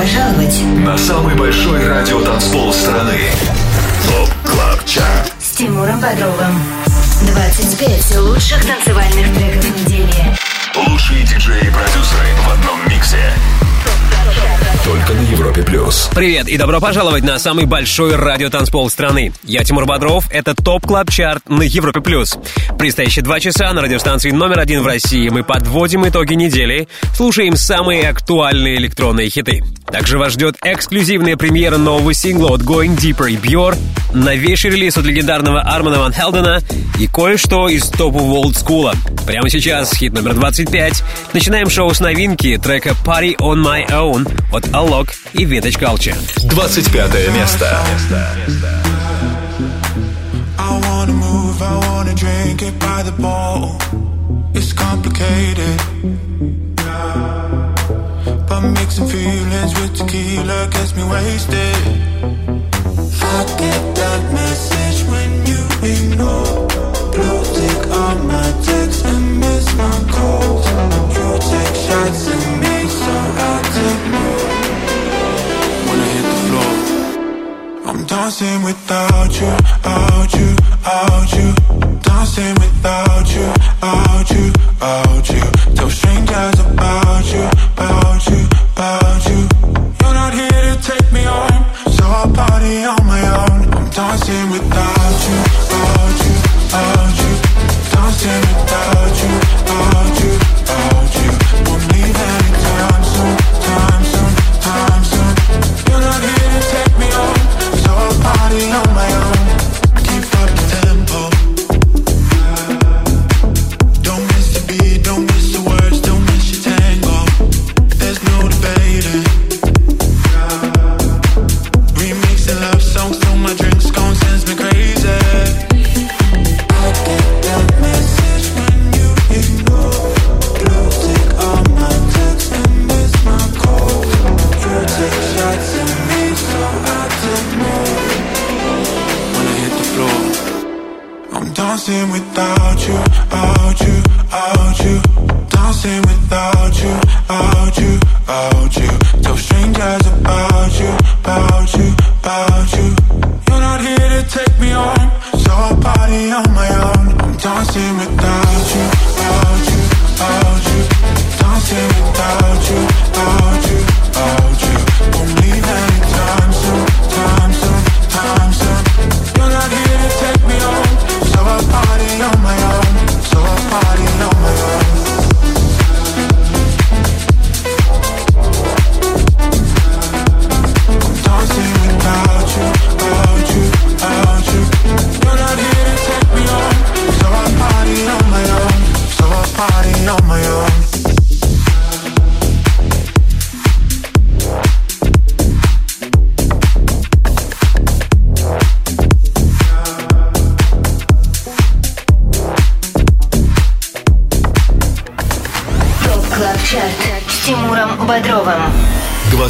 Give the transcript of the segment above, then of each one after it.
пожаловать на самый большой радиотанцпол страны. TOP CLUB CHART с Тимуром Бодровым. 25 лучших танцевальных треков недели. Лучшие диджеи и продюсеры в одном миксе. Только на Европе плюс. Привет и добро пожаловать на самый большой радиотанцпол страны. Я Тимур Бодров, это Top Club Chart на Европе плюс. Предстоящие два часа на радиостанции номер один в России мы подводим итоги недели, слушаем самые актуальные электронные хиты. Также вас ждет эксклюзивная премьера нового сингла от Going Deeper и Björ, новейший релиз от легендарного Армана Ван Хелдена и кое-что из топового олдскула. Прямо сейчас хит номер 25. Начинаем шоу с новинки трека Party on My Own от Alok и Vintage Culture. 25 место. It's complicated. But mixing feelings with tequila gets me wasted. I get that message when you ignore. Blue tick on my text and miss my calls. You take shots at me, so I I'm dancing without you, you, you. Dancing without you, you, you. Tell strangers about you, about you, about you. You're not here to take me on, so party on my own. I'm dancing without you, you, you. Dancing without you,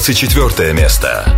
24 место.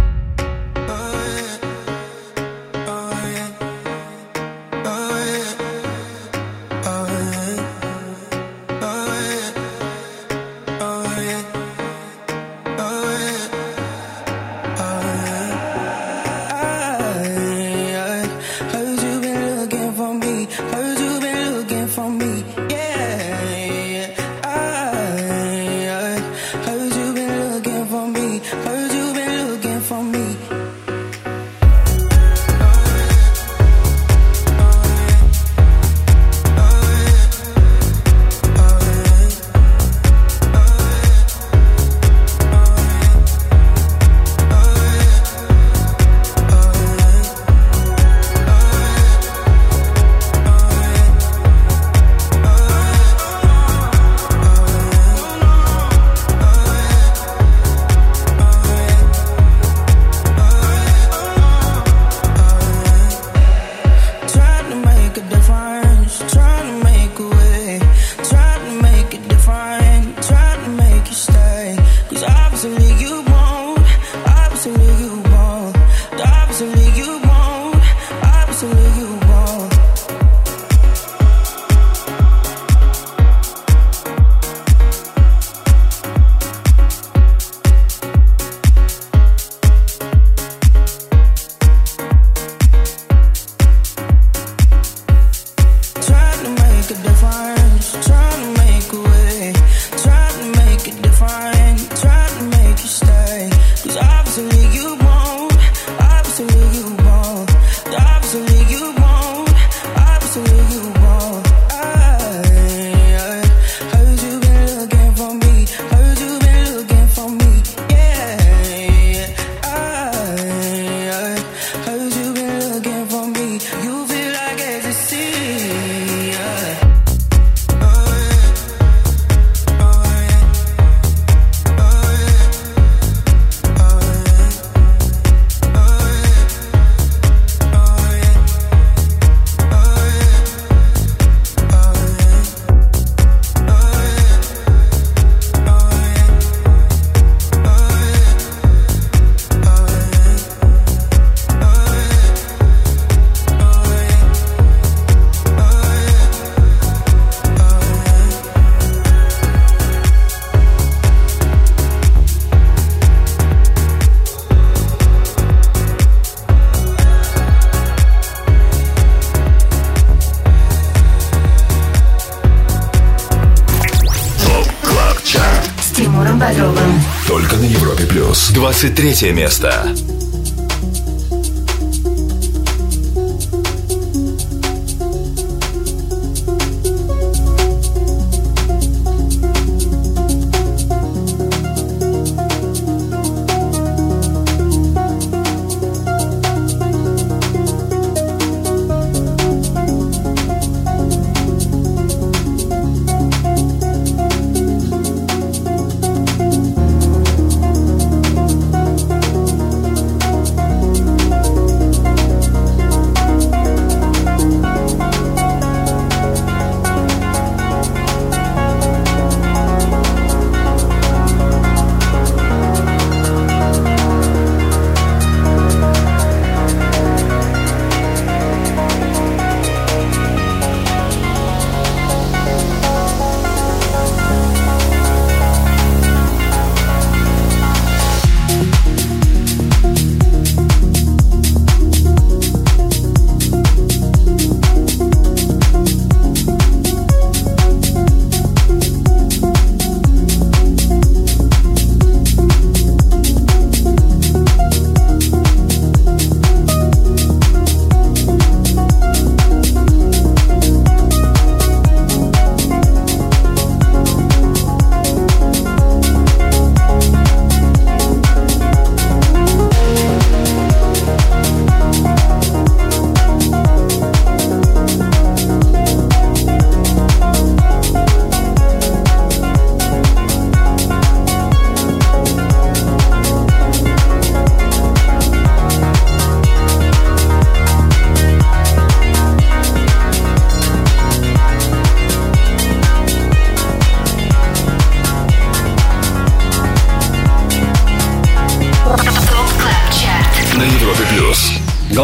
23 место.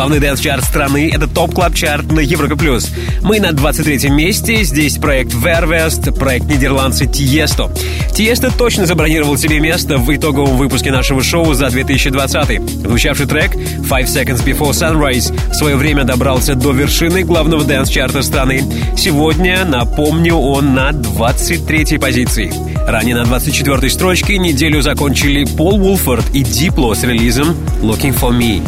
Главный dance-чарт страны — это Top Club Chart на Европе+. плюс. Мы на 23-м месте. Здесь проект VER:WEST, проект нидерландца Тиесто. Тиесто точно забронировал себе место в итоговом выпуске нашего шоу за 2020. Звучавший трек Five Seconds Before Sunrise в свое время добрался до вершины главного dance-чарта страны. Сегодня, напомню, он на 23-й позиции. Ранее на 24-й строчке неделю закончили Пол Вулфорд и Дипло с релизом Looking For Me.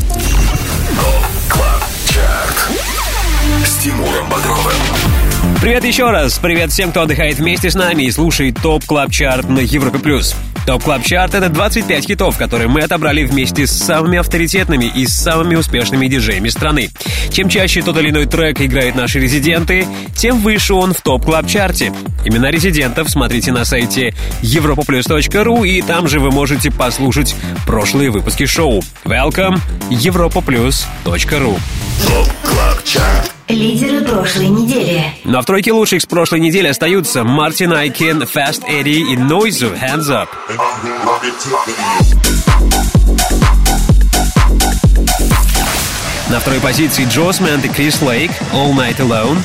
Привет еще раз. Привет всем, кто отдыхает вместе с нами и слушает Top Club Chart на Европе+. плюс. Top Club Chart — это 25 хитов, которые мы отобрали вместе с самыми авторитетными и самыми успешными диджеями страны. Чем чаще тот или иной трек играют наши резиденты, тем выше он в Top Club Chart е. Имена резидентов смотрите на сайте europoplus.ru и там же вы можете послушать прошлые выпуски шоу. Welcome europoplus.ru ТОП Клаб Чарт. Лидеры прошлой недели. Ну а в тройке лучших с прошлой недели остаются Martin Ikin, Fast Eddie и Noizu Hands Up. На второй позиции Джо Смент и Крис Лейк All Night Alone.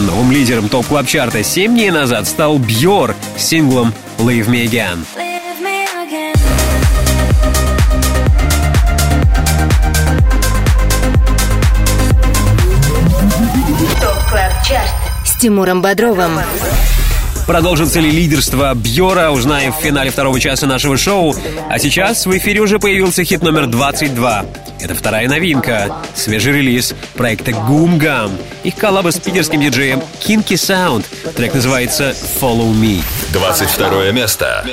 Новым лидером топ клаб чарта 7 дней назад стал Бьор с синглом Leave Me Again. Тимуром Бодровым. Продолжится ли лидерство Бьора, узнаем в финале второго часа нашего шоу. А сейчас в эфире уже появился хит номер 22. Это вторая новинка, свежий релиз проекта Goom Gum. Их коллаба с питерским диджеем Kinky Sound. Трек называется Follow Me. 22 место.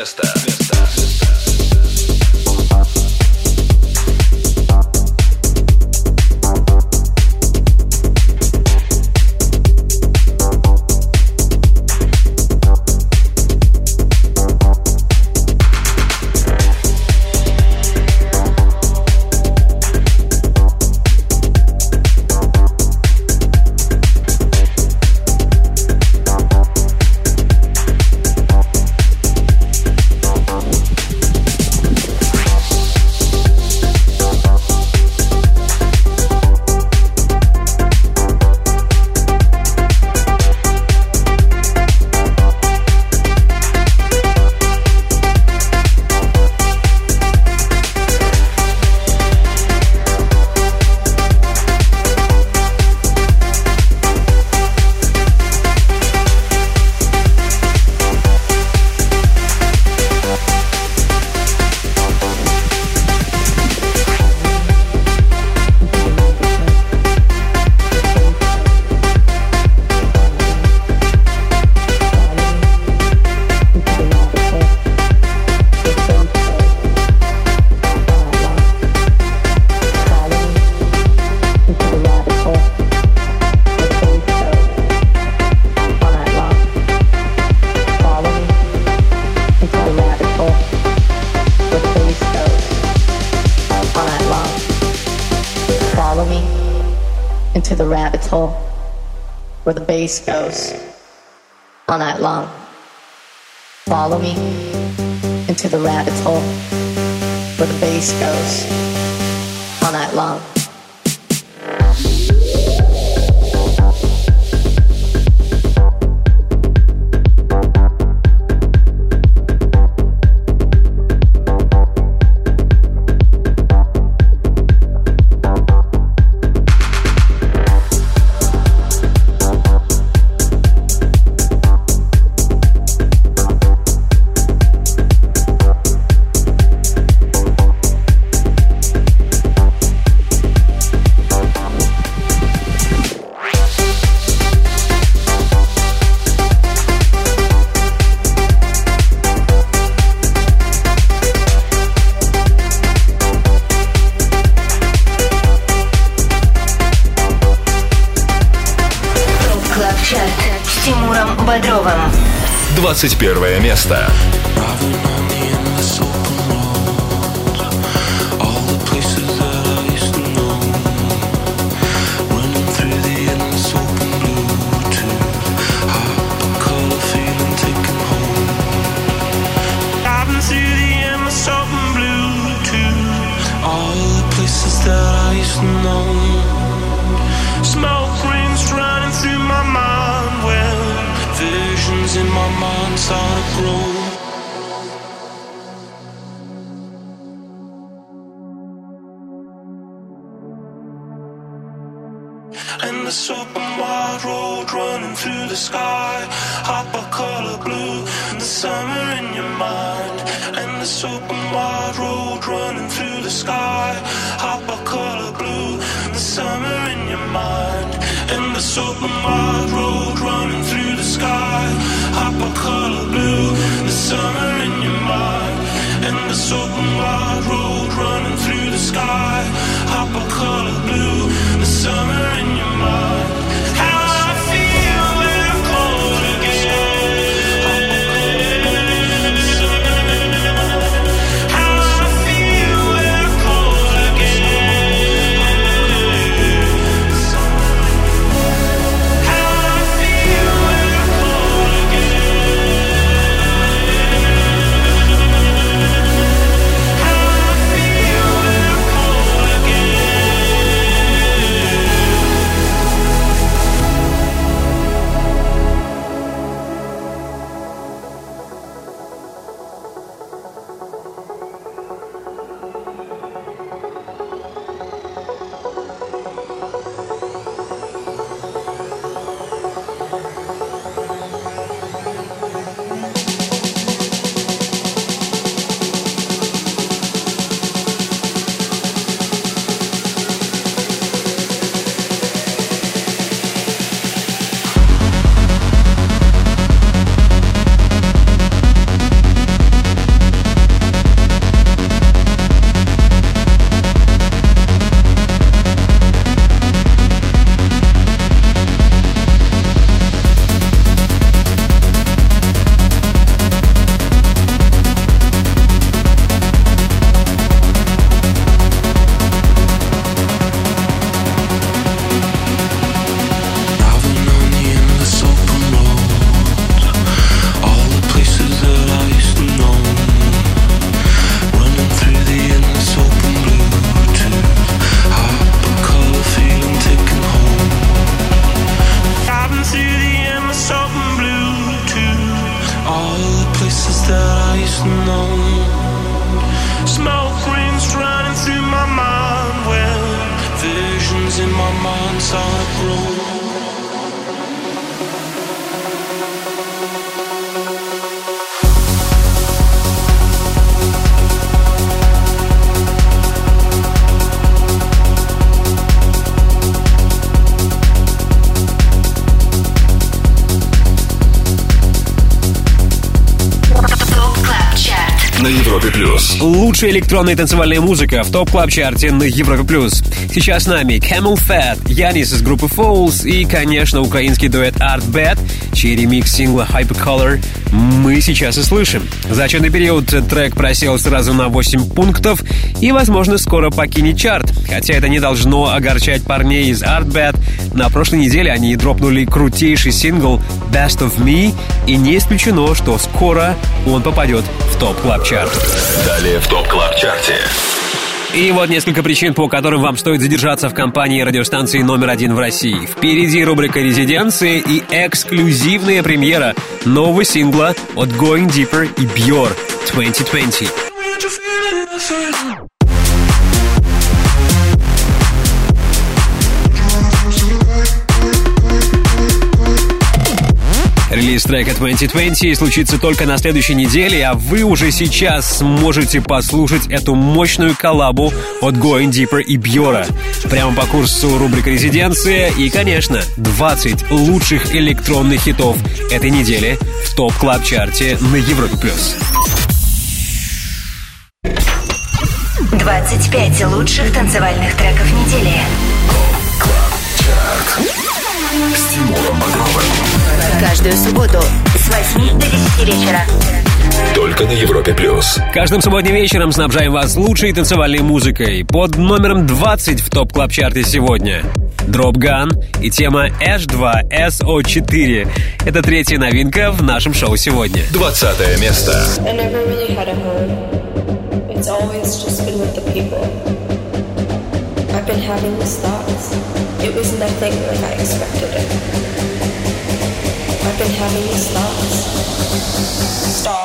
bass goes all night long. Follow me into the rabbit hole where the bass goes all night long. 21 Лучшая электронная танцевальная музыка в топ клаб чарте на Европе+. плюс. Сейчас с нами Camel Fat, Янис из группы Fouls и, конечно, украинский дуэт Art Bad, чей ремикс сингла Hypercolor мы сейчас и слышим. За отчетный период э, трек просел сразу на 8 пунктов и, возможно, скоро покинет чарт. Хотя это не должно огорчать парней из Art Bad. На прошлой неделе они дропнули крутейший сингл Best of Me, и не исключено, что скоро он попадет Top Club Chart Далее в Top Club Chart'е. И вот несколько причин, по которым вам стоит задержаться в компании радиостанции номер один в России. Впереди рубрика «Резиденции» и эксклюзивная премьера нового сингла от Going Deeper и Björ 2020. Релиз трека 2020 случится только на следующей неделе, а вы уже сейчас сможете послушать эту мощную коллабу от Going Deeper и Бьора. Прямо по курсу рубрика «Резиденция» и, конечно, 20 лучших электронных хитов этой недели в топ клаб чарте на Европе+. плюс. 25 лучших танцевальных треков недели. С Тимуром Бодровым. Каждую субботу с 8 до 10 вечера. Только на Европе Плюс. Каждым субботним вечером снабжаем вас лучшей танцевальной музыкой. Под номером 20 в топ клаб чарте сегодня. Drop Gun и тема H2 SO4. Это третья новинка в нашем шоу сегодня. 20 место. I've been having these thoughts. It was nothing like I expected it. I've been having these thoughts. Stop.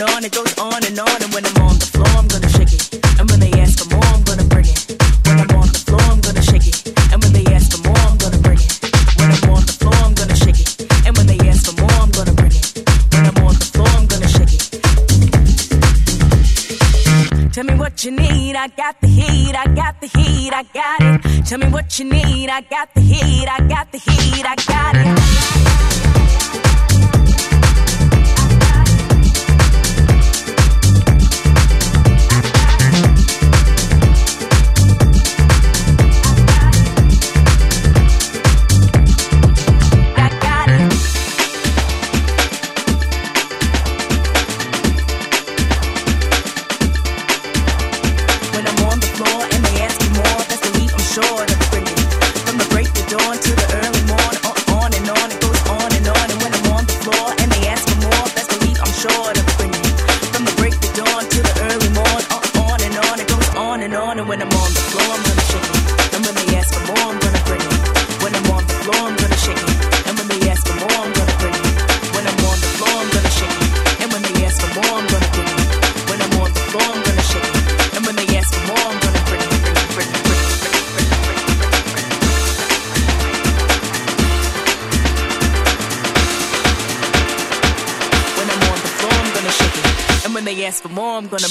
and on, it goes on and on. And when I'm on the floor, I'm gonna shake it. And when they ask for more, I'm gonna bring it. When I'm on the floor, I'm gonna shake it. And when they ask for more, I'm gonna bring it. When I'm on the floor, I'm gonna shake it. And when they ask for more, I'm gonna bring it. When I'm on the floor, I'm gonna shake it. Tell me what you need, I got the heat, I got the heat, I got it. Tell me what you need, I got the heat, I got the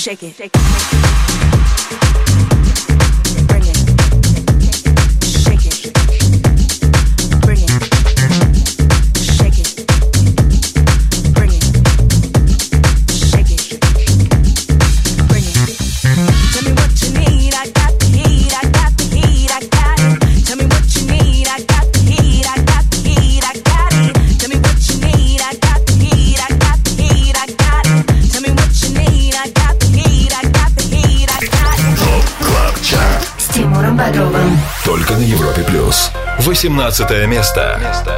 shake it. Shake it. 18 место. место.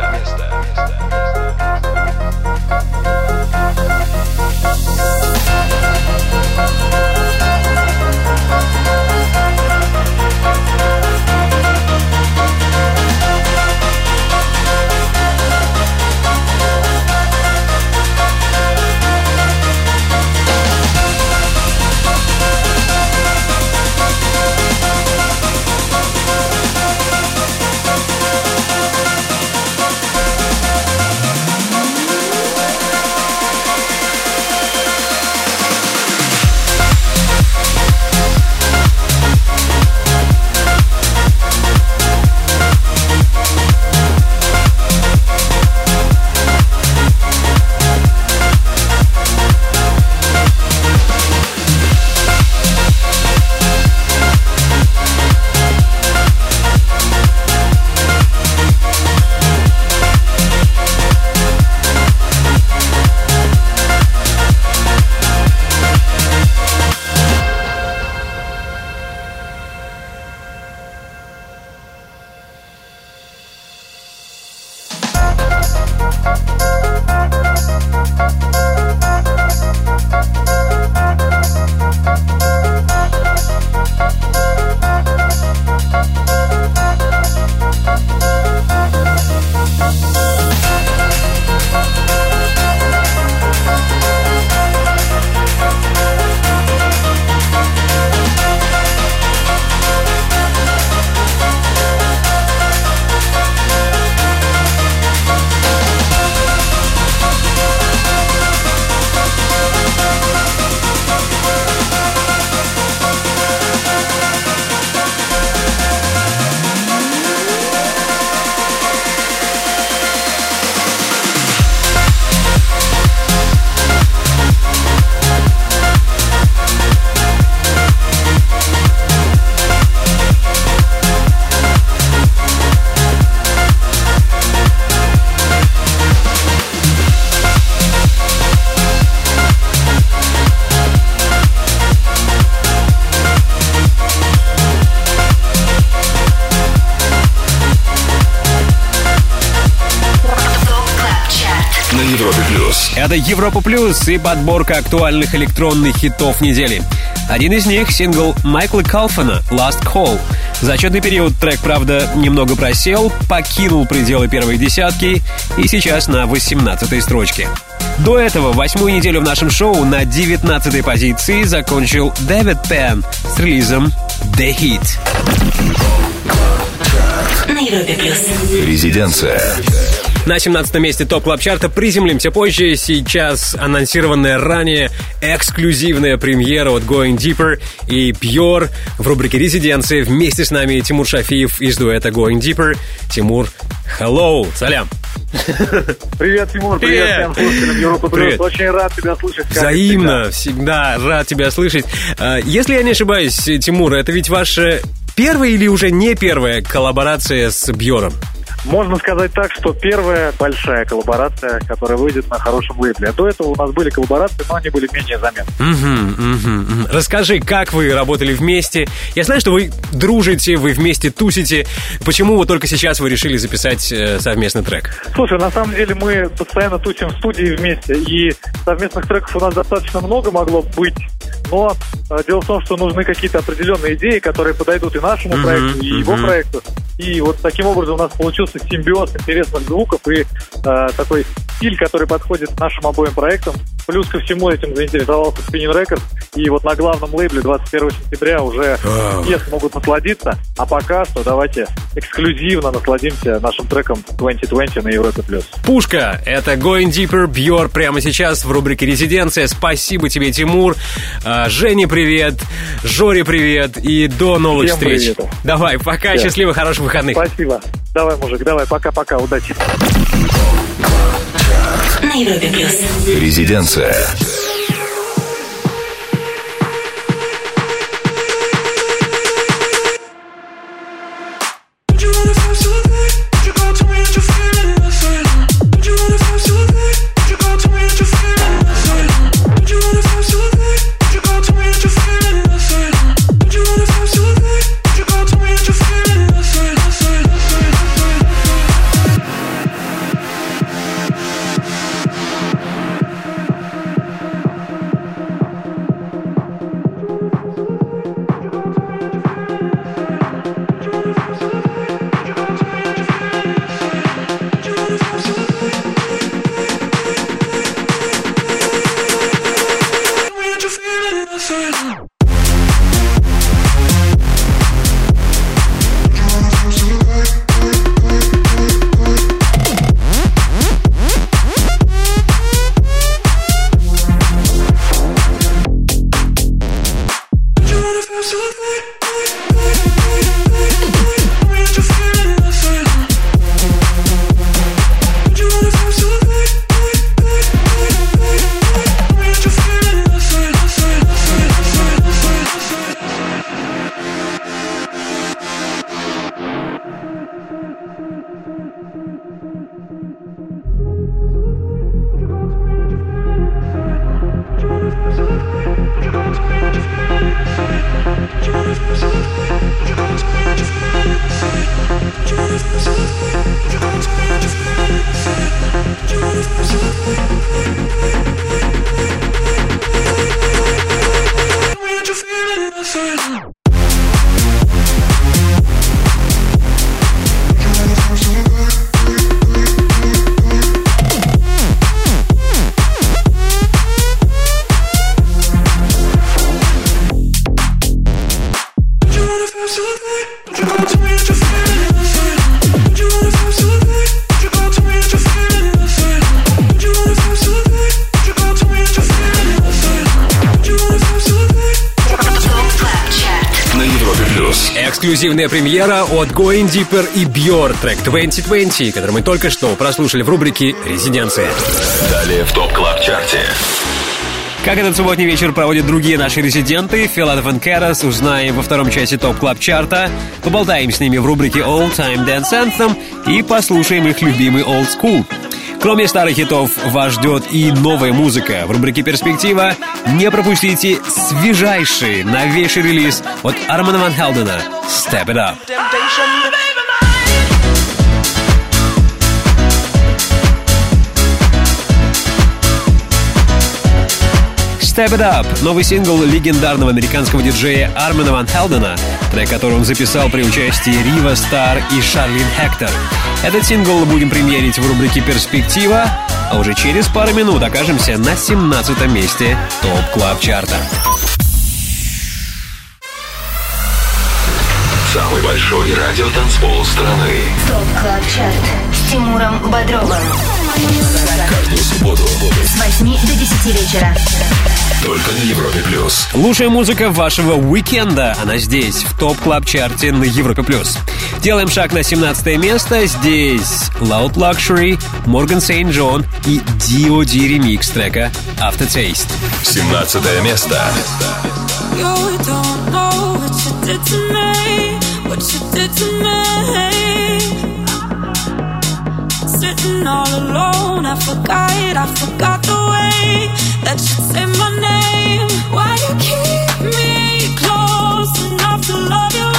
Европа Плюс и подборка актуальных электронных хитов недели. Один из них — сингл Майкла Калфана «Last Call». Зачетный период трек, правда, немного просел, покинул пределы первой десятки и сейчас на 18 строчке. До этого восьмую неделю в нашем шоу на 19 позиции закончил Дэвид Пен с релизом «The Hit». Резиденция. На 17 месте топ клаб чарта приземлимся позже. Сейчас анонсированная ранее эксклюзивная премьера от Going Deeper и Pure в рубрике «Резиденции». Вместе с нами Тимур Шафиев из дуэта Going Deeper. Тимур, hello, салям. Привет, Тимур, привет, Привет. всем слушателям Европы Плюс. Привет. Очень рад тебя слышать. Взаимно, всегда рад тебя слышать. А, Если я не ошибаюсь, Тимур, это ведь ваша первая или уже не первая коллаборация с Бьором? Можно сказать так, что первая большая коллаборация, которая выйдет на хорошем лейбле. А до этого у нас были коллаборации, но они были менее заметны. Мгм, мгм, мгм. Расскажи, как вы работали вместе. Я знаю, что вы дружите, вы вместе тусите. Почему вот только сейчас вы решили записать э, совместный трек? Слушай, на самом деле мы постоянно тусим в студии вместе, и совместных треков у нас достаточно много могло быть, но э, дело в том, что нужны какие-то определенные идеи, которые подойдут и нашему Мгм, проекту, и его мгм. проекту. И вот таким образом у нас получился симбиоз интересных звуков и э, такой стиль, который подходит нашим обоим проектам. Плюс ко всему этим заинтересовался Spinning Records, и вот на главном лейбле 21 сентября уже все смогут насладиться, а пока что давайте эксклюзивно насладимся нашим треком 2020 на Европе+. плюс. Пушка, это Going Deeper, Бьор прямо сейчас в рубрике «Резиденция». Спасибо тебе, Тимур. А, Жене привет, Жоре привет и до новых Всем встреч. привет. Давай, пока, Всем. счастливо, хороших выходных. Спасибо. Давай, мужик, давай, пока-пока, удачи. Резиденция. Эксклюзивная премьера от Going Deeper и Bjor, трек 2020, который мы только что прослушали в рубрике «Резиденция». Далее в Top Club Chart'е. Как этот субботний вечер проводят другие наши резиденты, Filatov и Karas, узнаем во втором части Top Club Chart'а, поболтаем с ними в рубрике All Time Dance Anthem и послушаем их любимый Old School. Кроме старых хитов, вас ждет и новая музыка. В рубрике «Перспектива» не пропустите свежайший, новейший релиз от Армана Ван Хелдена «Step It Up». Step It Up — новый сингл легендарного американского диджея Армена Ван Хелдена, трек который он записал при участии Рива Стар и Шарлин Хектор. Этот сингл будем премьерить в рубрике «Перспектива», а уже через пару минут окажемся на 17 месте Top Club Chart'а. Самый большой радио радиотанцпол страны. Top Club Chart с Тимуром Бодровым. С 8 до 10 вечера. Только на Европе плюс. Лучшая музыка вашего уикенда. Она здесь, в Top Club Chart'е на Европе плюс. Делаем шаг на 17 место. Здесь Loud Luxury, Morgan Saint John и DOD ремикс трека Aftertaste. 17 место. You don't know what you did to me, what you did to me. all alone. I forgot, I forgot the way that you say my name. Why you keep me close enough to love you?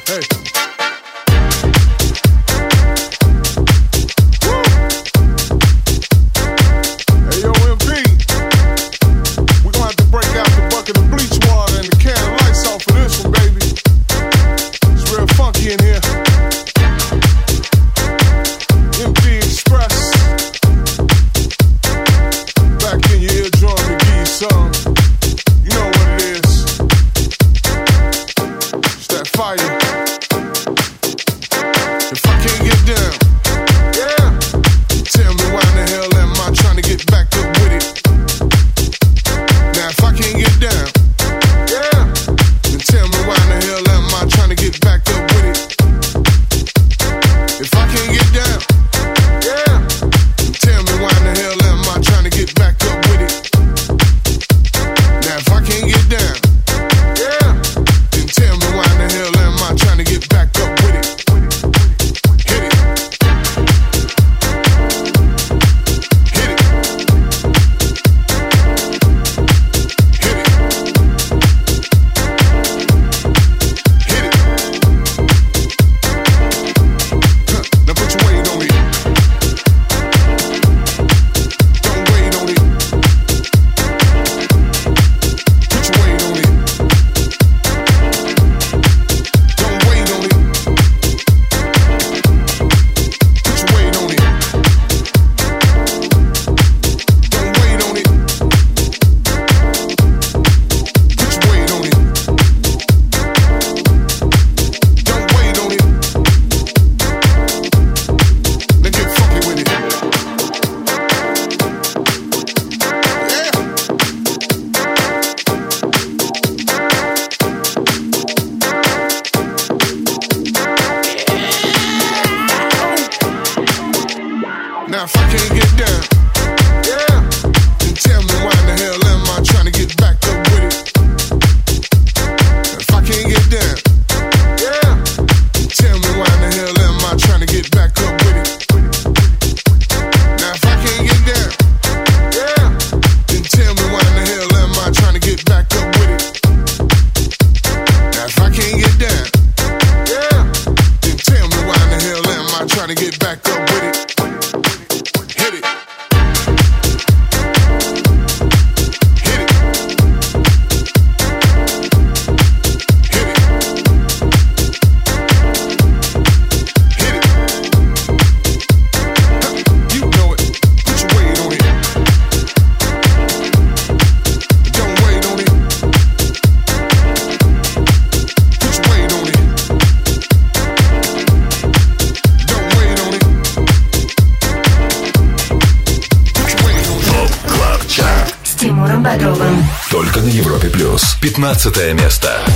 15 место.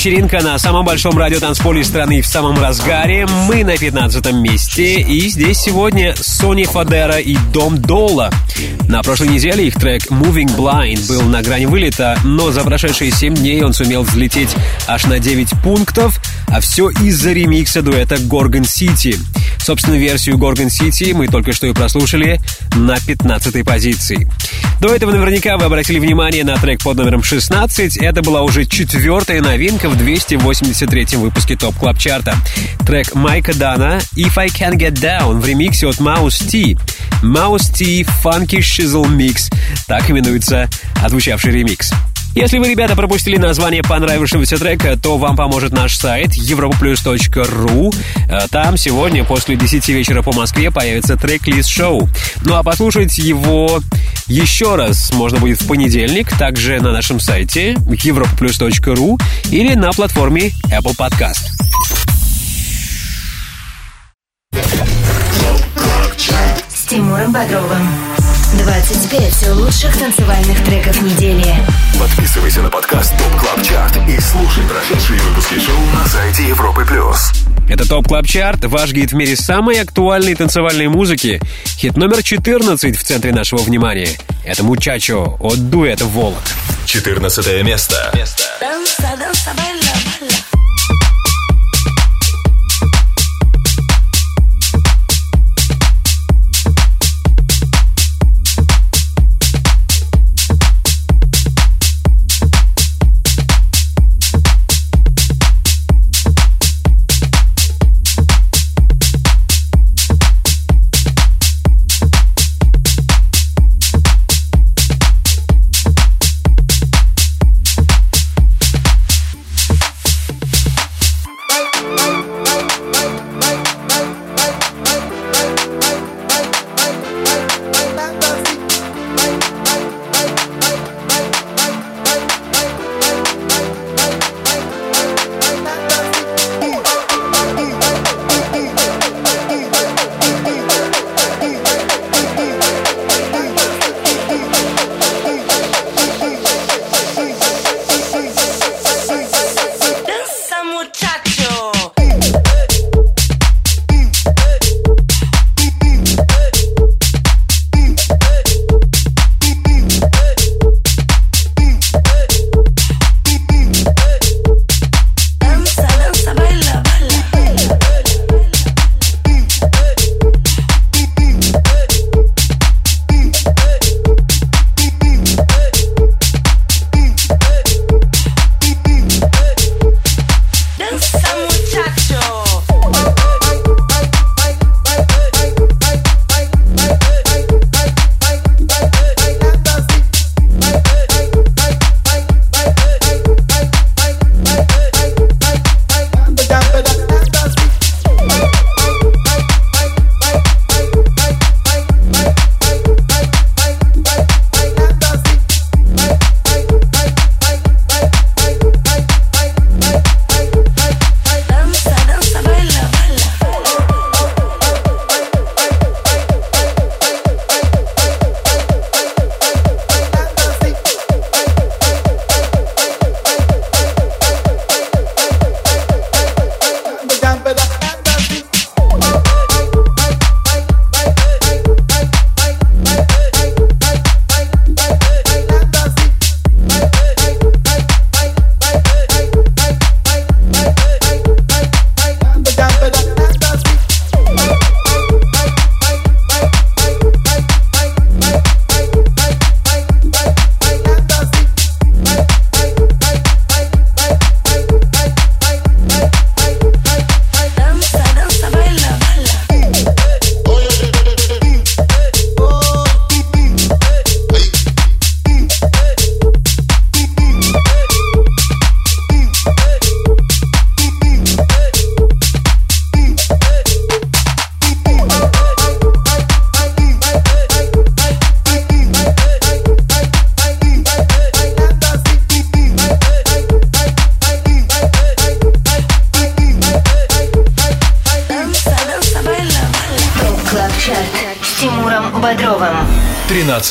Вечеринка на самом большом радиотанцполе страны в самом разгаре. Мы на 15 месте. И здесь сегодня Sonny Fodera и Dom Dolla. На прошлой неделе их трек Moving Blind был на грани вылета, но за прошедшие 7 дней он сумел взлететь аж на 9 пунктов, а все из-за ремикса дуэта Gorgon City. Собственную версию Gorgon City мы только что и прослушали на 15 позиции. До этого наверняка вы обратили внимание на трек под номером 16. Это была уже четвертая новинка в 283 выпуске Top Club Chart'а. Трек Майка Дана «If I Can Get Down» в ремиксе от Mouse T. Mouse T Funky Shizzle Mix. Так именуется отзвучавший ремикс. Если вы, ребята, пропустили название понравившегося трека, то вам поможет наш сайт europaplus.ru. Там сегодня после 10 вечера по Москве появится трек-лист шоу. Ну а послушать его еще раз можно будет в понедельник, также на нашем сайте europaplus.ru или на платформе Apple Podcast. С Тимуром Бодровым. 25 лучших танцевальных треков недели. Подписывайся на подкаст Top Club Chart и слушай прошедшие выпуски шоу на сайте Европы Плюс. Это Top Club Chart, ваш гид в мире самой актуальной танцевальной музыки. Хит номер 14 в центре нашего внимания. Это Muchacho от дуэта Volac. 14 место. Danza,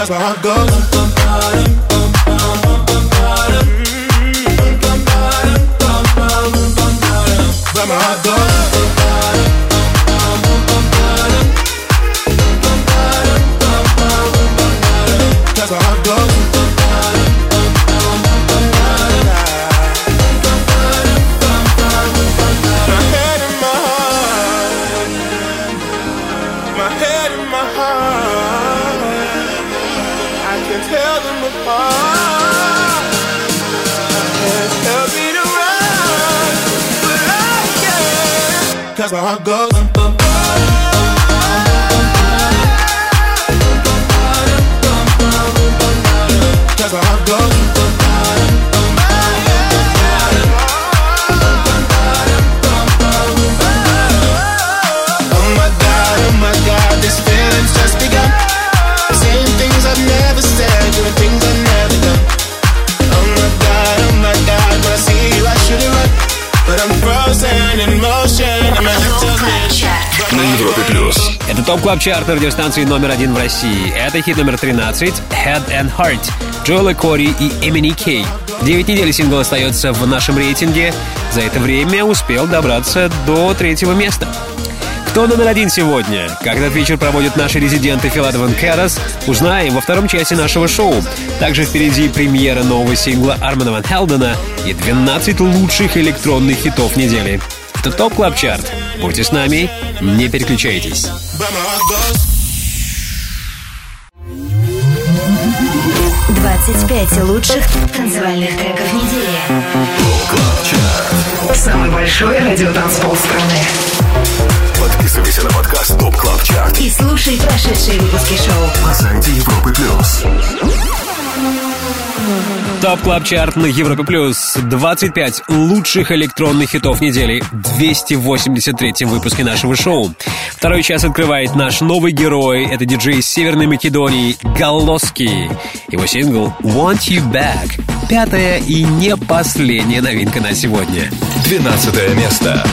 that's where I go. That's where go. Top Club Chart радиостанции номер один в России. Это хит номер 13 «Head and Heart» Джоэла Корри и MNEK. Девять недель сингл остается в нашем рейтинге. За это время успел добраться до третьего места. Кто номер один сегодня? Как этот вечер проводят наши резиденты Filatov и Karas, узнаем во втором части нашего шоу. Также впереди премьера нового сингла Армана Ван Хелдена и 12 лучших электронных хитов недели. Это Top Club Chart. Будьте с нами, не переключайтесь. Goes. 25 лучших танцевальных треков недели. Самый большой радиотанцпол страны. Подписывайся на подкаст Top Club Chart И слушай прошедшие выпуски шоу. на сайте Европы плюс. Top Club Chart на Европе Плюс. 25 лучших электронных хитов недели. 283 выпуске нашего шоу. Второй час открывает наш новый герой. Это диджей из Северной Македонии Galoski. Его сингл «Want You Back». Пятая и не последняя новинка на сегодня. 12 место.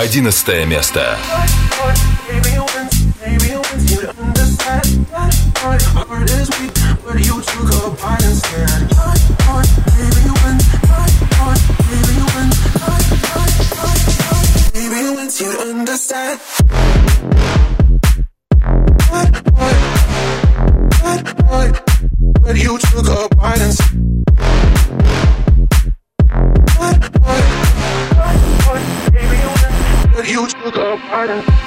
11 место. Parang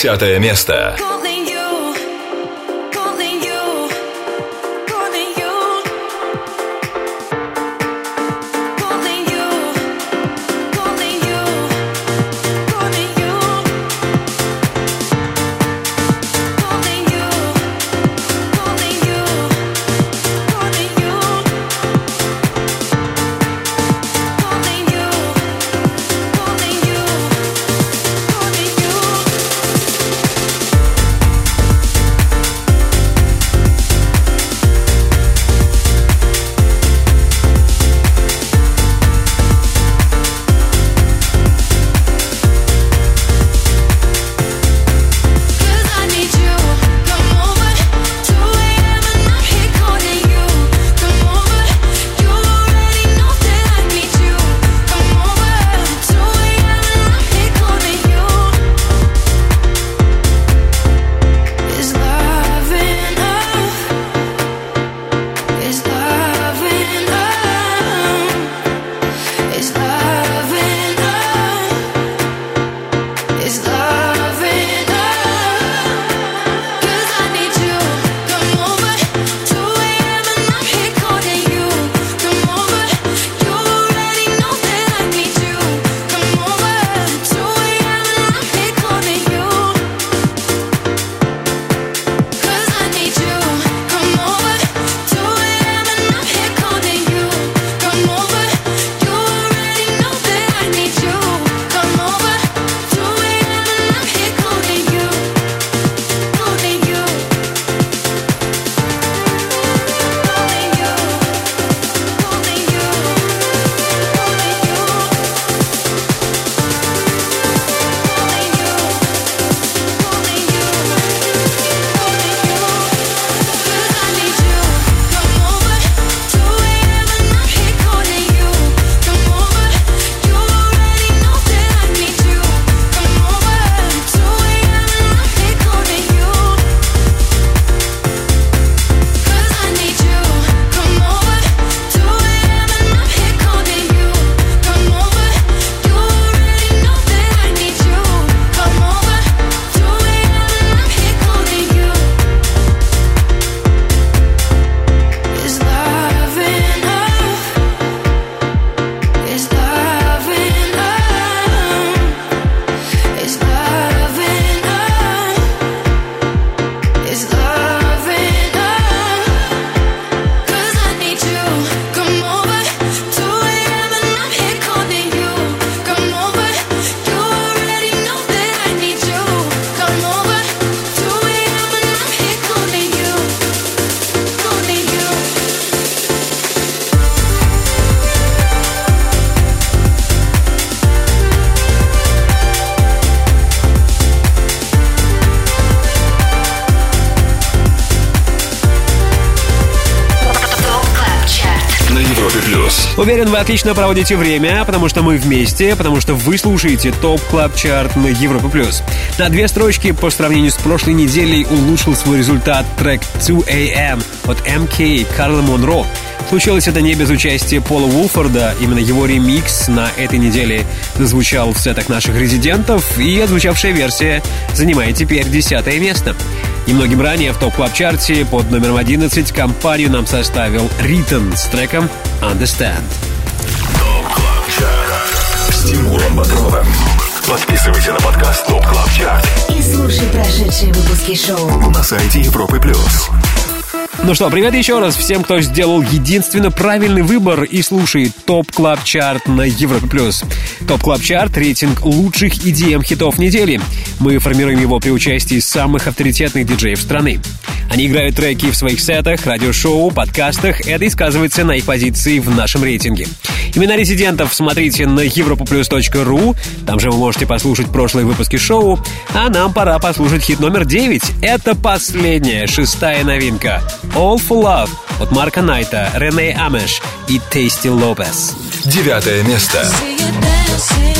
Десятое место. Вы отлично проводите время, потому что мы вместе, потому что вы слушаете Top Club Chart на Европе+. плюс. На две строчки по сравнению с прошлой неделей улучшил свой результат трек 2AM от MK Карла Монро. Случилось это не без участия Пола Вулфорда. Именно его ремикс на этой неделе зазвучал в сетах наших резидентов, и отзвучавшая версия занимает теперь десятое место. Немногим ранее в Top Club Chart'е под номером 11 компанию нам составил Riton с треком Understand. Подписывайся на подкаст Top Club Chart И слушай прошедшие выпуски шоу. на сайте Европы плюс. Ну что, привет еще раз всем, кто сделал единственно правильный выбор и слушает Top Club Chart на Европе+. плюс. ТОП Клаб Чарт – рейтинг лучших EDM хитов недели. Мы формируем его при участии самых авторитетных диджеев страны. Они играют треки в своих сетах, радиошоу, подкастах. Это и сказывается на их позиции в нашем рейтинге. Имена резидентов смотрите на europoplus.ru. Там же вы можете послушать прошлые выпуски шоу. А нам пора послушать хит номер 9. Это последняя, шестая новинка. All for Love от Марка Найта, Рене Амеш и Тейсти Лопес. Девятое место. See you dancing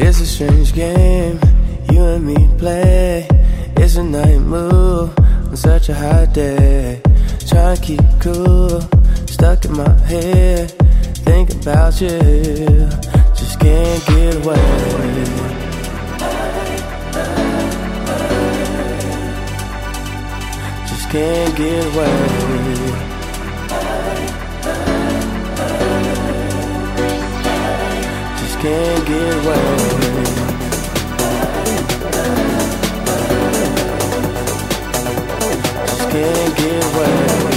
It's a strange game you and me play. It's a night move on such a hot day. Trying to keep cool, stuck in my head. Thinking about you, just can't get away. Just can't get away. Can't get away. Just can't get away.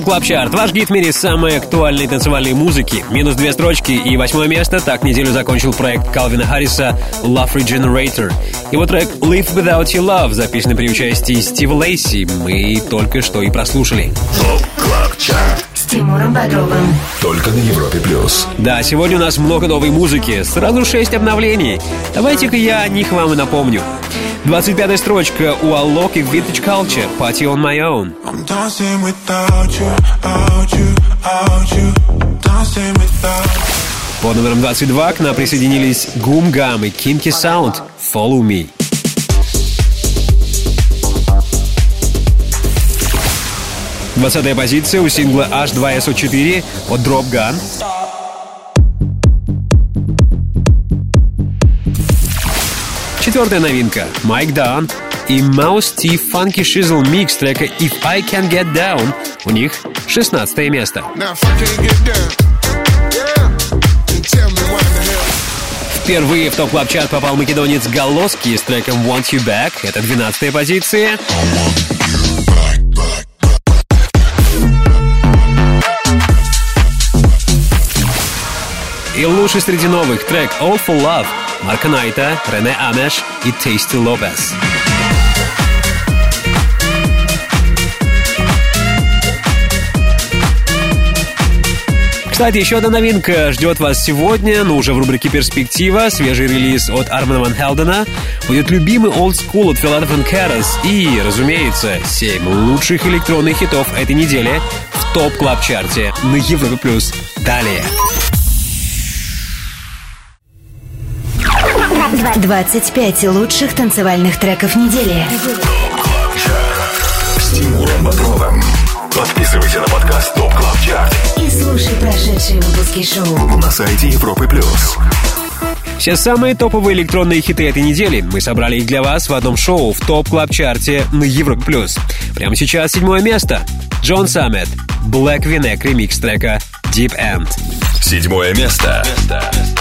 Top Club Chart. Ваш гид в мире самой актуальной танцевальной музыки. Минус две строчки и восьмое место. Так неделю закончил проект Калвина Харриса Love Regenerator. Его трек Live Without Your Love, записанный при участии Стива Лейси, мы только что и прослушали. Top Club Chart. с Тимуром Бодровым. Только на Европе плюс. Да, сегодня у нас много новой музыки, сразу шесть обновлений. Давайте-ка я о них вам и напомню. 25-я строчка у Alok и Vintage Culture Party on My Own. I'm dancing without you, out you, out you. Dancing without you. Под номером 22 к нам присоединились Гум Гам и Kinky Sound Follow Me. Двадцатая позиция у сингла H2SO4 от Drop Gun. Четвертая новинка Майк Даун и Mouse T Funky Shizzle Mix трека If I Can Get Down. У них 16 место. Впервые в топ клаб чарт попал македонец Галоски с треком Want You Back. Это 12 позиция. И лучший среди новых трек All for Love Марка Найта, Рене Амеш и Тейсти Лопес. Кстати, еще одна новинка ждет вас сегодня, но уже в рубрике «Перспектива». Свежий релиз от Армана Ван Хелдена. Будет любимый Old School от Philadelphia Кэрос. И, разумеется, 7 лучших электронных хитов этой недели в топ клаб чарте на Европе+. плюс. Далее. 25 лучших танцевальных треков недели. С Тимуром Бодровым. Подписывайся на подкаст ТОП КЛАБ ЧАРТ И слушай прошедшие выпуски шоу. на сайте Европы плюс. Все самые топовые электронные хиты этой недели мы собрали их для вас в одном шоу в топ клаб чарте на Европе+. плюс. Прямо сейчас седьмое место. Джон Саммет, Black V-Neck ремикс трека Deep End. Седьмое место. I've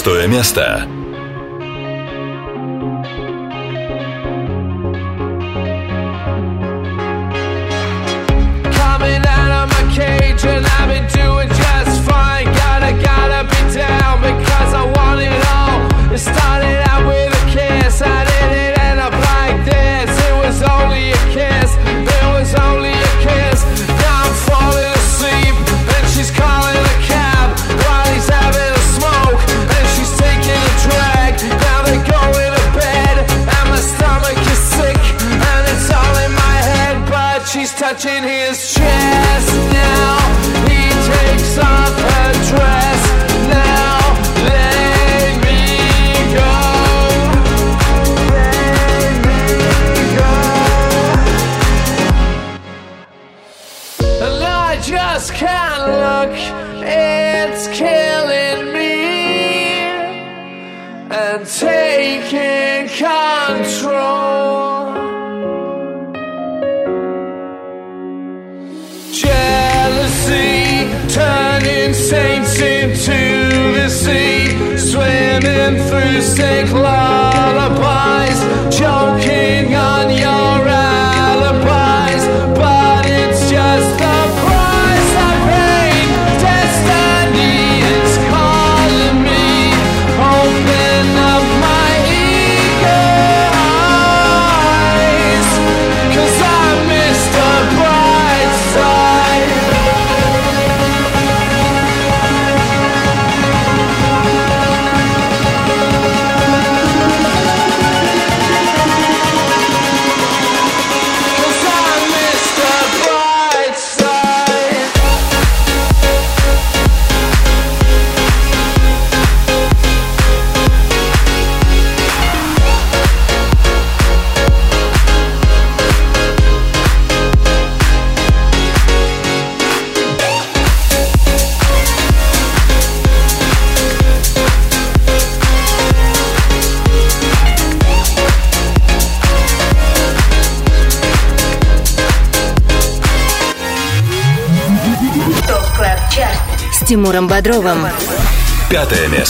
Шестое место. Пятое место.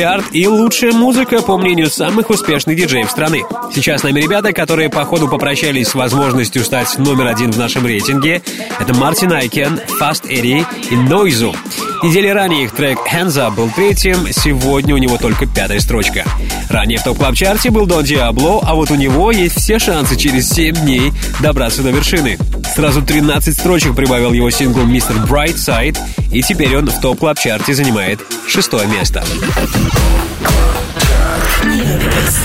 Чарт и лучшая музыка, по мнению самых успешных диджеев страны. Сейчас с нами ребята, которые по ходу попрощались с возможностью стать номер один в нашем рейтинге. Это Мартин Айкен, Fast Eddie и Нойзу. Неделей ранее их трек Hands Up был третьим, сегодня у него только пятая строчка. Ранее в Top Club Чарте был Дон Диабло, а вот у него есть все шансы через 7 дней добраться до вершины. Сразу 13 строчек прибавил его сингл Mr. Brightside, и теперь он в Top Club Чарте занимает шестое место.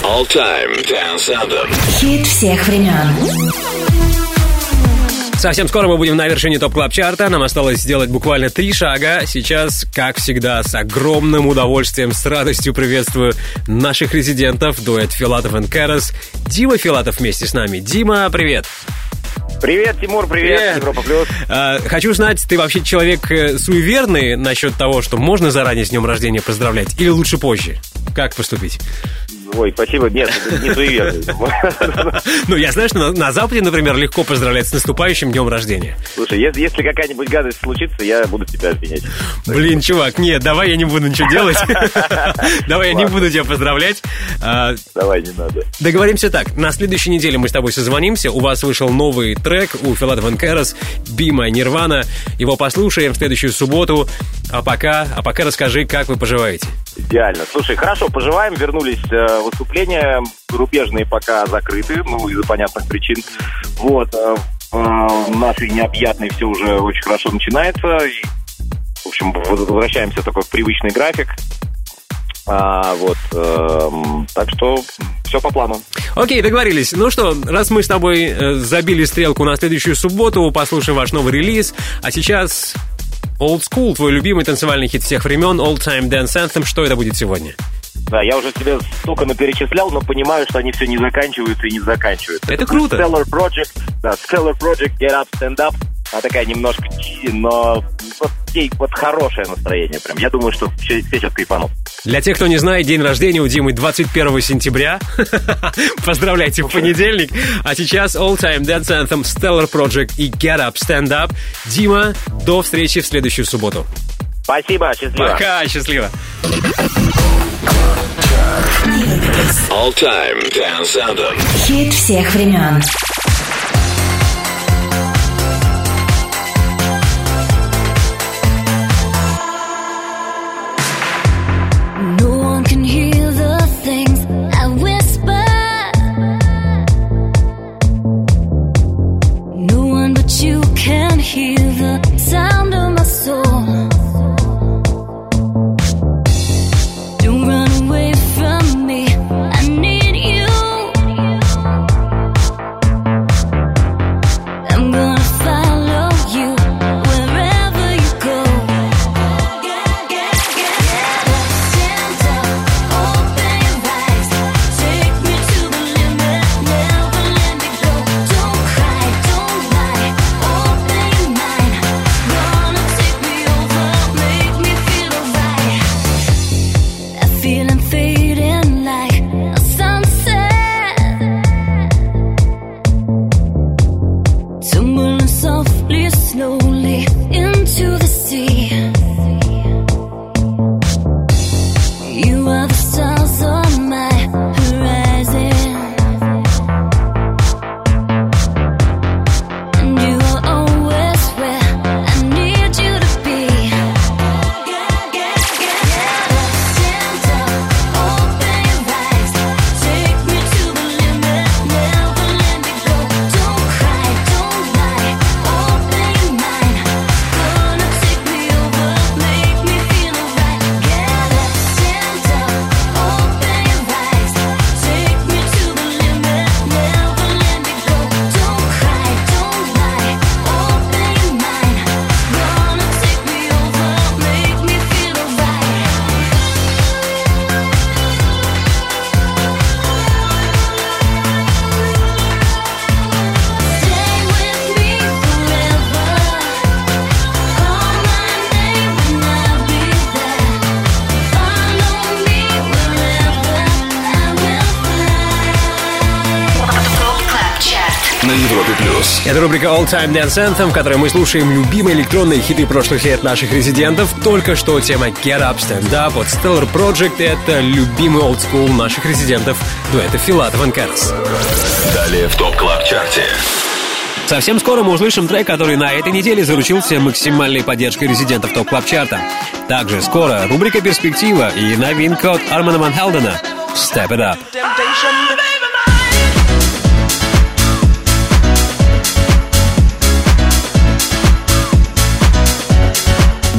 All Time Dance Anthem. Хит всех времен. Совсем скоро мы будем на вершине Top Club Чарта Нам осталось сделать буквально три шага. Сейчас, как всегда, с огромным удовольствием, с радостью приветствую наших резидентов, дуэт Филатов и Карас. Дима Филатов вместе с нами. Дима, привет! Привет, Тимур, привет, Привет. Европа Плюс. А, хочу знать, ты вообще человек э, суеверный насчет того, что можно заранее с днем рождения поздравлять, или лучше позже? Как поступить? Ой, спасибо, нет, это не суеверный. Ну, я знаю, что на, Западе, например, легко поздравлять с наступающим днем рождения. Слушай, если, какая-нибудь гадость случится, я буду тебя обвинять. Блин, чувак, нет, давай я не буду ничего делать. Давай я не буду тебя поздравлять. А, Давай, не надо. Договоримся так. На следующей неделе мы с тобой созвонимся. У вас вышел новый трек у Филатов и Кэрос «Бима Нирвана». Его послушаем в следующую субботу. А пока, а пока расскажи, как вы поживаете. Идеально. Слушай, хорошо, поживаем, вернулись э, выступления. Рубежные пока закрыты, ну, из-за понятных причин. Вот. э, э, нашей необъятной все уже очень хорошо начинается. В общем, возвращаемся такой в привычный график. А, вот. эм, так что все по плану. Окей, договорились. Ну что, раз мы с тобой э, забили стрелку на следующую субботу, послушаем ваш новый релиз. А сейчас Old School, твой любимый танцевальный хит всех времен, All Time Dance Anthem. Что это будет сегодня? Да, я уже тебе столько наперечислял, но понимаю, что они все не заканчиваются и не заканчиваются. Это круто. Stellar Project, да, Stellar Project, Get Up, Stand Up. Она такая немножко чизи, но вот, ей вот хорошее настроение прям. Я думаю, что все, все сейчас кайфанут. Для тех, кто не знает, день рождения у Димы 21 сентября. Поздравляйте в понедельник. А сейчас All Time Dance Anthem, Stellar Project и Get Up, Stand Up. Дима, до встречи в следующую субботу. Спасибо, счастливо. Пока, счастливо. All Time Dance Anthem. Хит всех времен. Европе плюс. Это рубрика All Time Dance Anthem, в которой мы слушаем любимые электронные хиты прошлых лет наших резидентов. Только что тема Get Up, Stand Up от Stellar Project. Это любимый old school наших резидентов дуэта Филатов и Карас. Далее в Top Club Чарте. Совсем скоро мы услышим трек, который на этой неделе заручился максимальной поддержкой резидентов Top Club Чарта Также скоро рубрика «Перспектива» и новинка от Армана Ван Хелдена «Step It Up».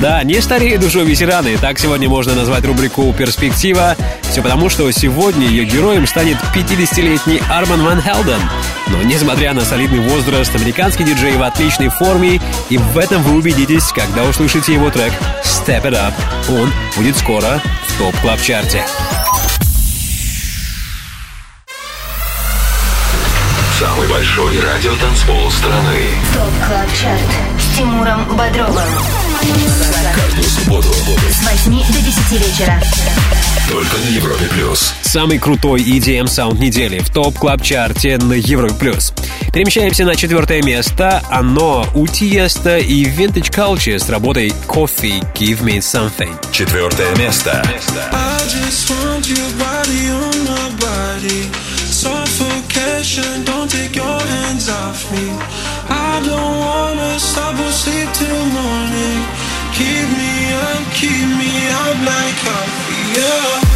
Да, не стареют душой ветераны. Так сегодня можно назвать рубрику «Перспектива». Все потому, что сегодня ее героем станет 50-летний Арман Ван Хелден. Но несмотря на солидный возраст, американский диджей в отличной форме, и в этом вы убедитесь, когда услышите его трек «Step It Up». Он будет скоро в Top Club Чарте. Самый большой радиотанцпол страны. Top Club Чарт с Тимуром Бодровым. Каждую субботу С 8 до 10 вечера. только на Европе плюс. Самый крутой EDM саунд недели в Top Club Чарте на Европе плюс. Перемещаемся на четвертое место. Оно у Тиеста и Vintage Culture с работой Coffee Give Me Something. Четвертое место. I just want your body on my body. Suffocation, don't take your hands off me. I don't wanna stop or sleep till morning. Keep me up, keep me up like coffee, yeah.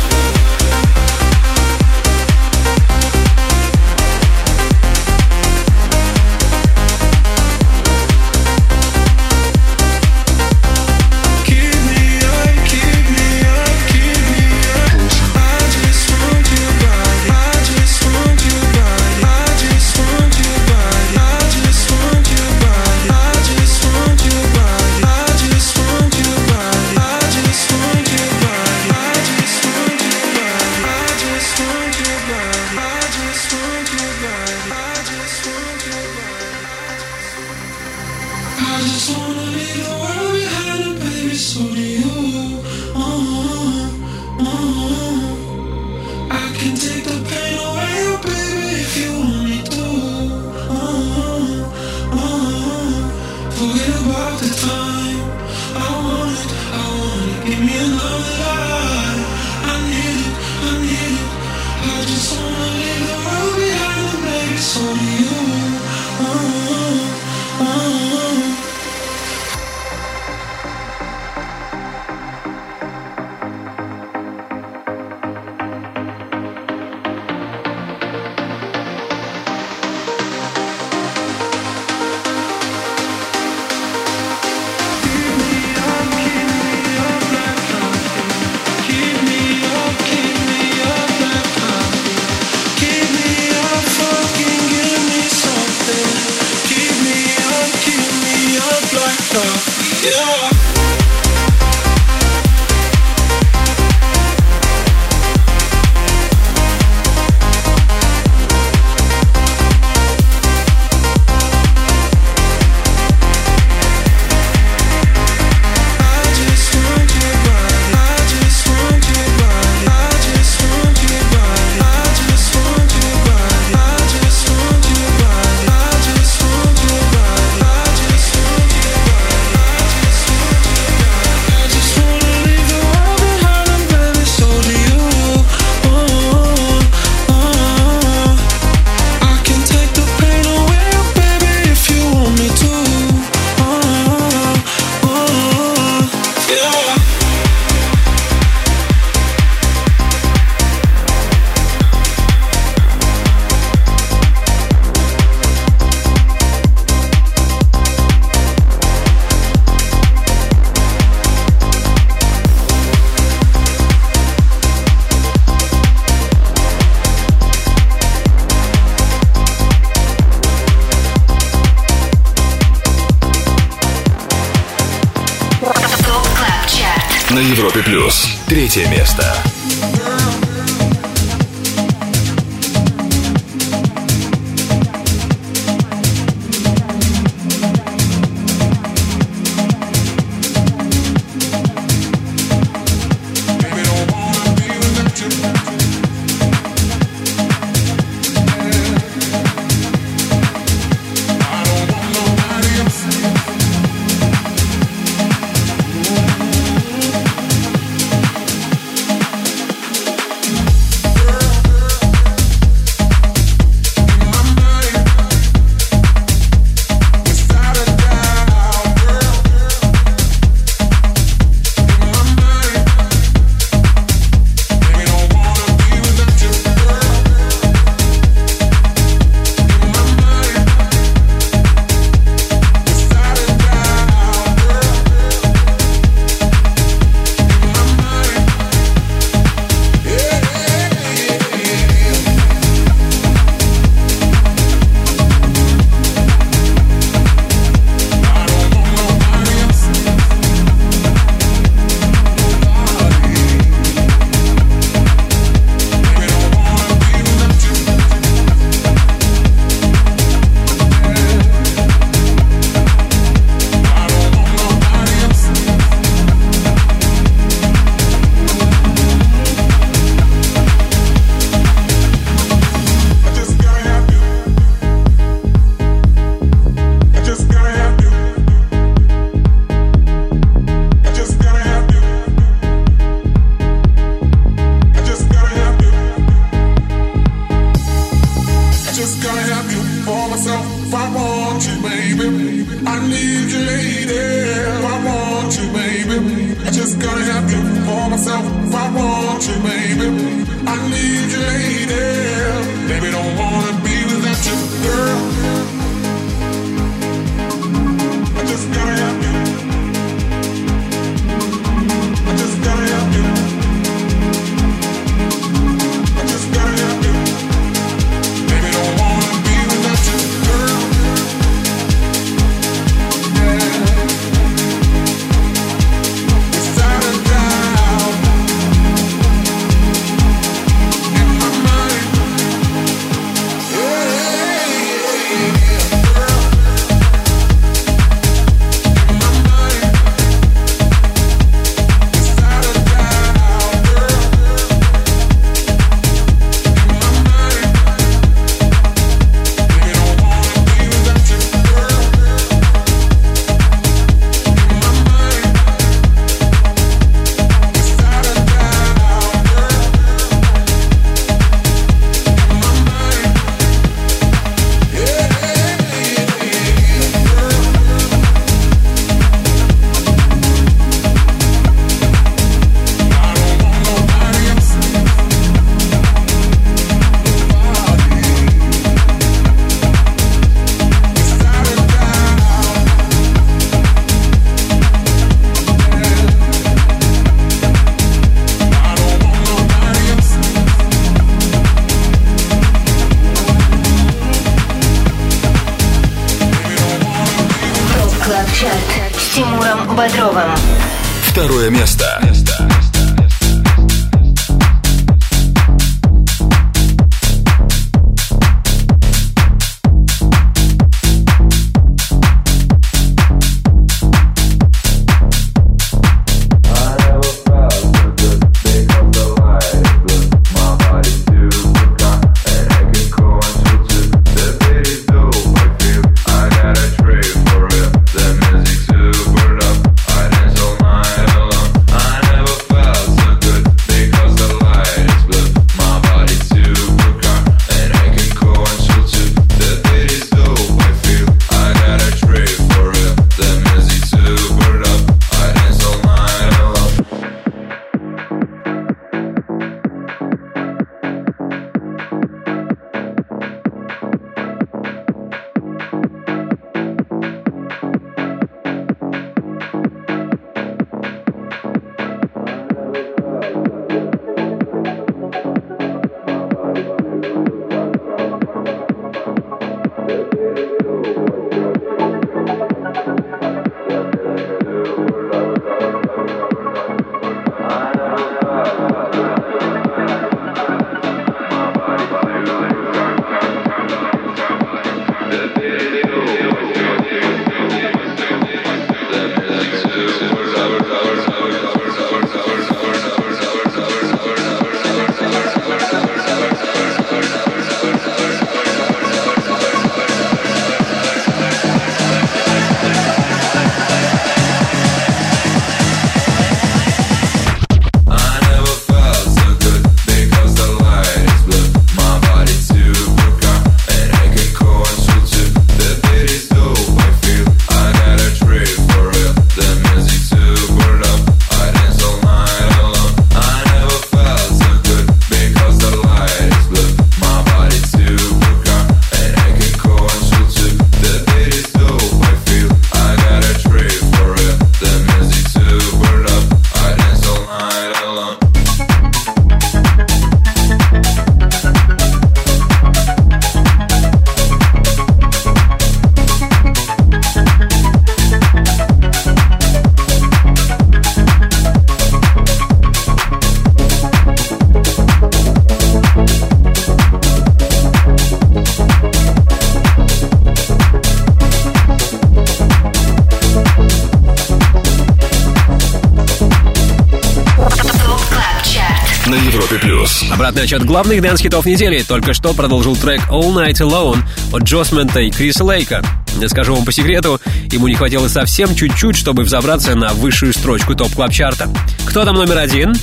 Обратный отсчет главных dance-хитов недели только что продолжил трек All Night Alone от Джосмента и Криса Лейка. Я скажу вам по секрету, ему не хватило совсем чуть-чуть, чтобы взобраться на высшую строчку Top Club Чарта Кто там номер один?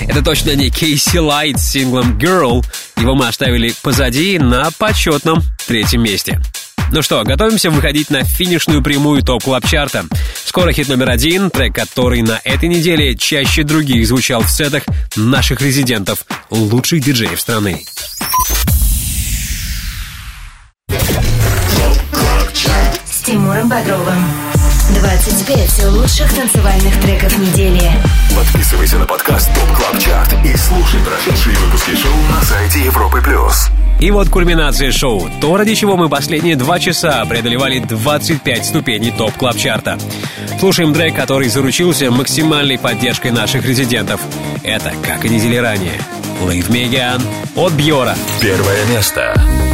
Это точно не Кейси Лайт с синглом «Girl». Его мы оставили позади на почетном третьем месте. Ну что, готовимся выходить на финишную прямую Top Club Чарта Скоро хит номер один, трек, который на этой неделе чаще других звучал в сетах наших резидентов, лучших диджеев страны. С Тимуром Бодровым. 25 лучших танцевальных треков недели. Подписывайся на подкаст ТОП КЛАБ ЧАРТ и слушай прошедшие выпуски шоу на сайте Европы+. плюс. И вот кульминация шоу. То, ради чего мы последние два часа преодолевали 25 ступеней топ клаб чарта Слушаем трек, который заручился максимальной поддержкой наших резидентов. Это, как и недели ранее, Leave Me Again от Бьора. Первое место.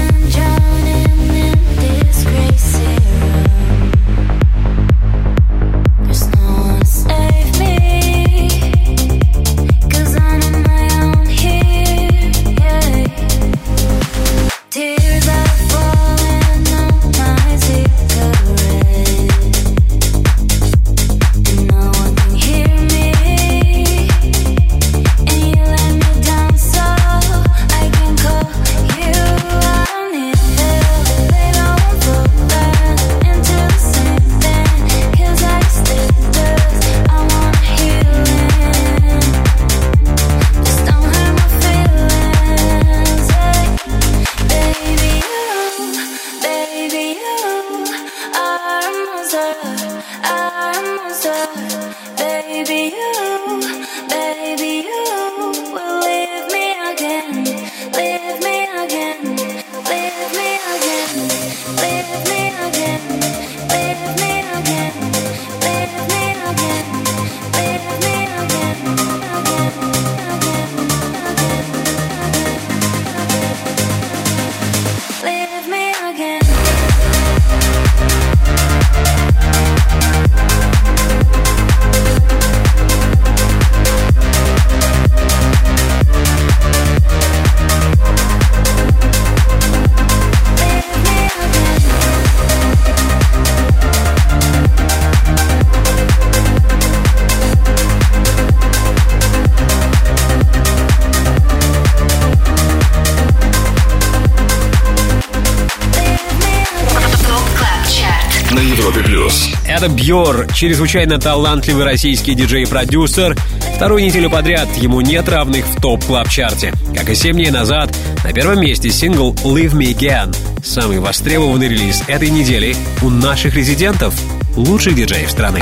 Это Бьор, чрезвычайно талантливый российский диджей и продюсер. Вторую неделю подряд ему нет равных в Top Club Чарте Как и 7 дней назад, на первом месте сингл «Leave Me Again». Самый востребованный релиз этой недели у наших резидентов, лучших диджеев страны.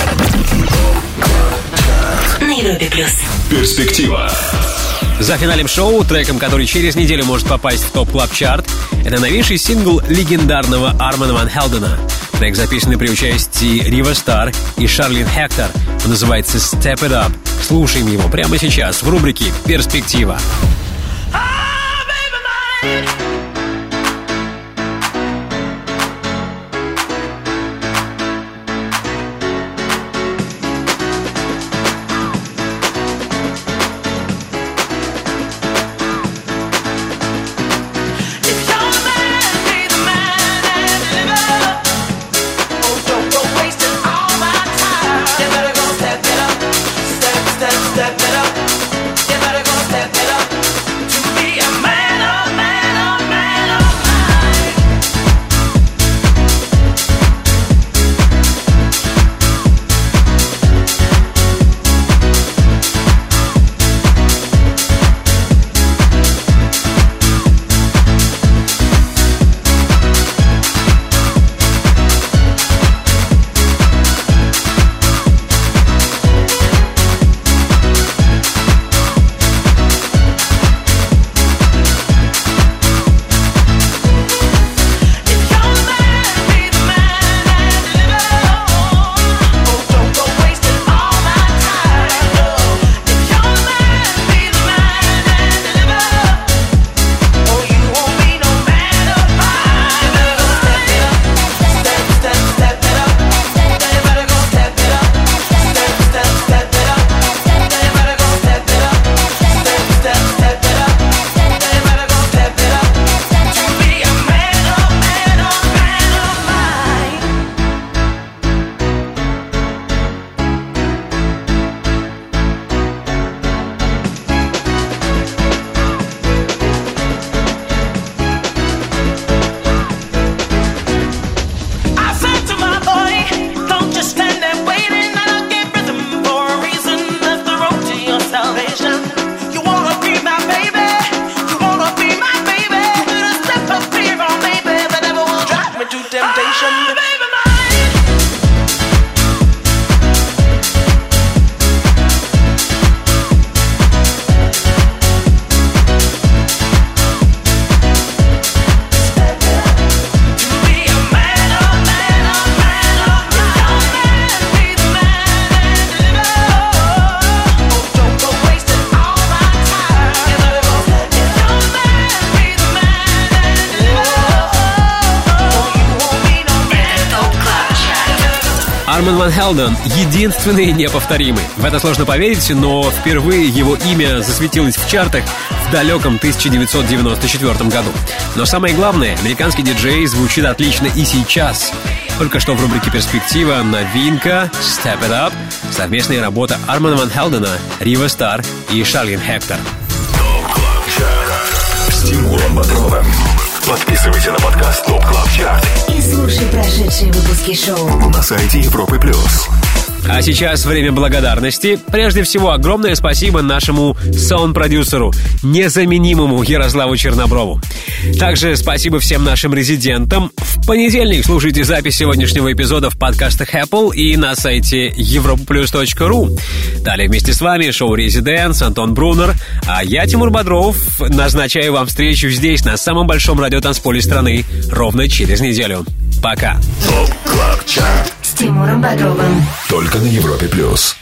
На Европе плюс. Перспектива. Зафиналим шоу, треком, который через неделю может попасть в Top Club Чарт это новейший сингл легендарного Армана Ван Хелдена. Трек, записанный при участии Рива Стар и Шарлин Хектор. Он называется «Step It Up». Слушаем его прямо сейчас в рубрике «Перспектива». Единственный и неповторимый. В это сложно поверить, но впервые его имя засветилось в чартах в далеком 1994 году. Но самое главное, американский диджей звучит отлично и сейчас. Только что в рубрике «Перспектива» новинка «Step It Up» совместная работа Армана Ван Хелдена, Рива Стар и Шарлин Хектор. С Тимуром Бодровым. Подписывайся на подкаст Top Club Чарт И слушай прошедшие выпуски шоу. на сайте Европы Плюс. А сейчас время благодарности. Прежде всего, огромное спасибо нашему саунд-продюсеру, незаменимому Ярославу Черноброву. Также спасибо всем нашим резидентам. В понедельник слушайте запись сегодняшнего эпизода в подкастах Apple и на сайте europaplus.ru. Далее вместе с вами шоу «Резиденс», Антон Брунер, а я, Тимур Бодров, назначаю вам встречу здесь, на самом большом радиотанцполе страны, ровно через неделю. Пока. С Тимуром Бодровым. Только на Европе Плюс.